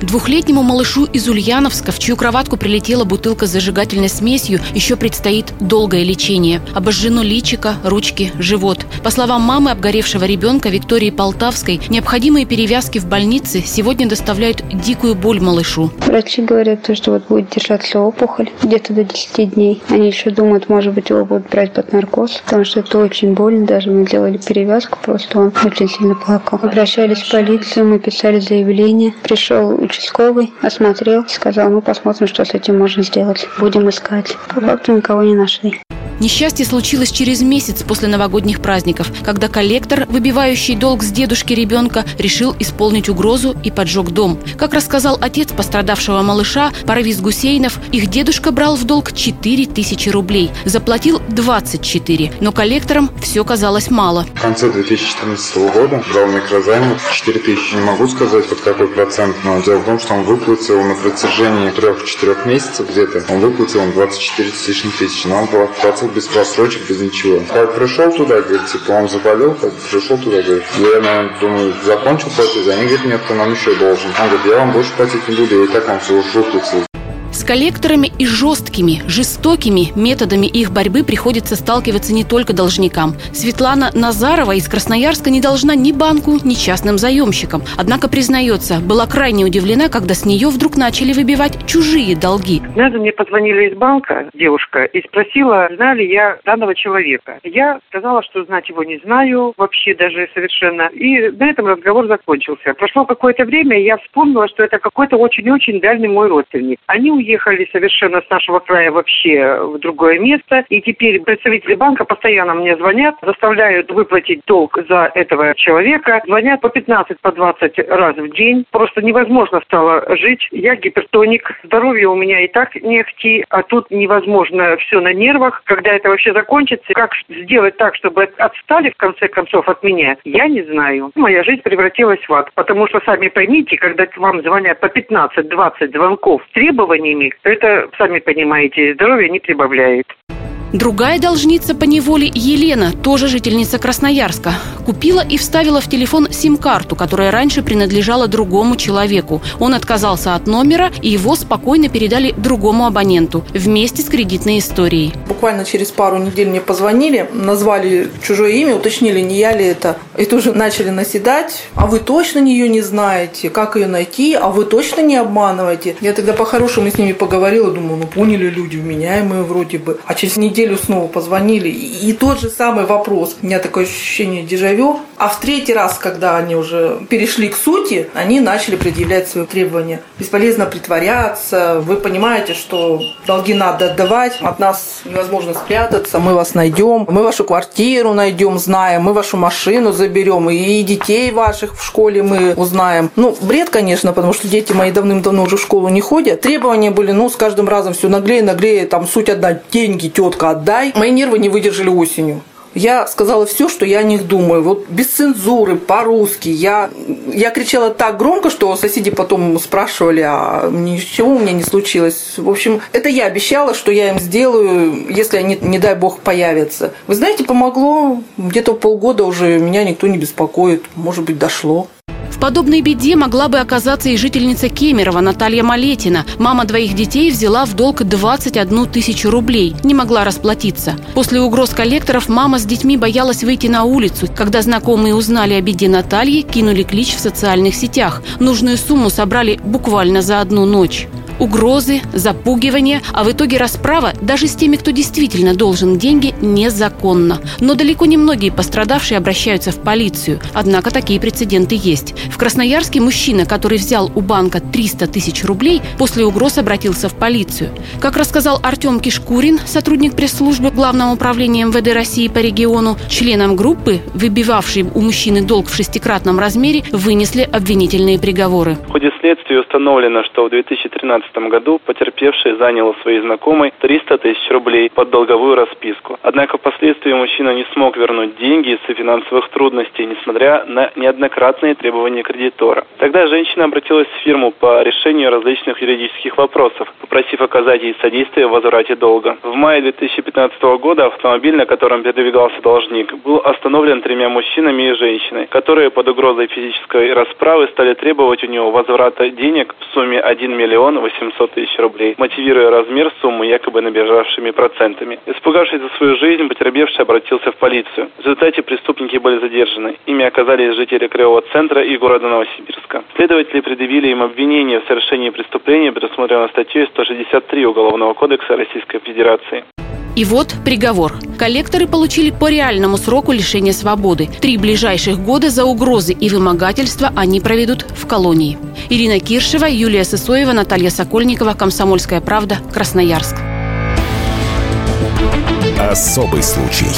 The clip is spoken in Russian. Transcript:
Двухлетнему малышу из Ульяновска, в чью кроватку прилетела бутылка с зажигательной смесью, еще предстоит долгое лечение. Обожжено личико, ручки, живот. По словам мамы обгоревшего ребенка Виктории Полтавской, необходимые перевязки в больнице сегодня доставляют дикую боль малышу. Врачи говорят, что вот будет держаться опухоль где-то до 10 дней. Они еще думают, может быть, его будут брать под наркоз, потому что это очень больно. Даже мы делали перевязку, просто он очень сильно плакал. Обращались в полицию, мы писали заявление. Пришел участковый, осмотрел, сказал, ну посмотрим, что с этим можно сделать. Будем искать. По факту никого не нашли. Несчастье случилось через месяц после новогодних праздников, когда коллектор, выбивающий долг с дедушки ребенка, решил исполнить угрозу и поджег дом. Как рассказал отец пострадавшего малыша, Парвиз Гусейнов, их дедушка брал в долг 4 тысячи рублей, заплатил 24, но коллекторам все казалось мало. В конце 2014 года брал микрозайм 4 тысячи. Не могу сказать, под какой процент, но дело в том, что он выплатил на протяжении 3-4 месяцев где-то, он выплатил он 24 с лишним тысячи, но он платил без просрочек, без ничего. Как пришел туда, говорит, типа, он заболел, как пришел туда, говорит, я, наверное, думаю, закончил платить, они говорят, нет, ты нам еще должен. Он говорит, я вам больше платить не буду, я и так вам все уже выплатил. С коллекторами и жесткими, жестокими методами их борьбы приходится сталкиваться не только должникам. Светлана Назарова из Красноярска не должна ни банку, ни частным заемщикам. Однако, признается, была крайне удивлена, когда с нее вдруг начали выбивать чужие долги. Однажды мне позвонили из банка девушка и спросила, знаю ли я данного человека. Я сказала, что знать его не знаю вообще даже совершенно. И на этом разговор закончился. Прошло какое-то время, и я вспомнила, что это какой-то очень-очень дальний мой родственник. Они уехали совершенно с нашего края вообще в другое место. И теперь представители банка постоянно мне звонят, заставляют выплатить долг за этого человека. Звонят по 15, по 20 раз в день. Просто невозможно стало жить. Я гипертоник. Здоровье у меня и так не ахти, а тут невозможно все на нервах. Когда это вообще закончится, как сделать так, чтобы отстали в конце концов от меня, я не знаю. Моя жизнь превратилась в ад. Потому что, сами поймите, когда вам звонят по 15-20 звонков с требованиями, это, сами понимаете, здоровье не прибавляет. Другая должница по неволе Елена, тоже жительница Красноярска, купила и вставила в телефон сим-карту, которая раньше принадлежала другому человеку. Он отказался от номера, и его спокойно передали другому абоненту вместе с кредитной историей. Буквально через пару недель мне позвонили, назвали чужое имя, уточнили, не я ли это. И тоже начали наседать. А вы точно ее не знаете? Как ее найти? А вы точно не обманываете? Я тогда по-хорошему с ними поговорила, думаю, ну поняли люди, вменяемые вроде бы. А через неделю снова позвонили, и тот же самый вопрос. У меня такое ощущение дежавю. А в третий раз, когда они уже перешли к сути, они начали предъявлять свои требования. Бесполезно притворяться. Вы понимаете, что долги надо отдавать. От нас невозможно спрятаться. Мы вас найдем. Мы вашу квартиру найдем, знаем. Мы вашу машину заберем. И детей ваших в школе мы узнаем. Ну, бред, конечно, потому что дети мои давным-давно уже в школу не ходят. Требования были, ну, с каждым разом все наглее, наглее. Там суть одна. Деньги, тетка, отдай. Мои нервы не выдержали осенью. Я сказала все, что я о них думаю. Вот без цензуры, по-русски. Я, я кричала так громко, что соседи потом спрашивали, а ничего у меня не случилось. В общем, это я обещала, что я им сделаю, если они, не дай бог, появятся. Вы знаете, помогло. Где-то полгода уже меня никто не беспокоит. Может быть, дошло. Подобной беде могла бы оказаться и жительница Кемерово Наталья Малетина. Мама двоих детей взяла в долг 21 тысячу рублей. Не могла расплатиться. После угроз коллекторов мама с детьми боялась выйти на улицу. Когда знакомые узнали о беде Натальи, кинули клич в социальных сетях. Нужную сумму собрали буквально за одну ночь угрозы, запугивание, а в итоге расправа даже с теми, кто действительно должен деньги, незаконно. Но далеко не многие пострадавшие обращаются в полицию. Однако такие прецеденты есть. В Красноярске мужчина, который взял у банка 300 тысяч рублей, после угроз обратился в полицию. Как рассказал Артем Кишкурин, сотрудник пресс-службы Главного управления МВД России по региону, членам группы, выбивавшей у мужчины долг в шестикратном размере, вынесли обвинительные приговоры. В ходе следствии установлено, что в 2013 году потерпевший занял у своей знакомой 300 тысяч рублей под долговую расписку. Однако впоследствии мужчина не смог вернуть деньги из-за финансовых трудностей, несмотря на неоднократные требования кредитора. Тогда женщина обратилась в фирму по решению различных юридических вопросов, попросив оказать ей содействие в возврате долга. В мае 2015 года автомобиль, на котором передвигался должник, был остановлен тремя мужчинами и женщиной, которые под угрозой физической расправы стали требовать у него возврата денег в сумме 1 миллион 800 тысяч рублей, мотивируя размер суммы якобы набежавшими процентами. Испугавшись за свою жизнь, потерпевший обратился в полицию. В результате преступники были задержаны. Ими оказались жители Кривого центра и города Новосибирска. Следователи предъявили им обвинение в совершении преступления, предусмотренного статьей 163 Уголовного кодекса Российской Федерации. И вот приговор. Коллекторы получили по реальному сроку лишения свободы. Три ближайших года за угрозы и вымогательства они проведут в колонии. Ирина Киршева, Юлия Сысоева, Наталья Сокольникова, Комсомольская правда, Красноярск. Особый случай.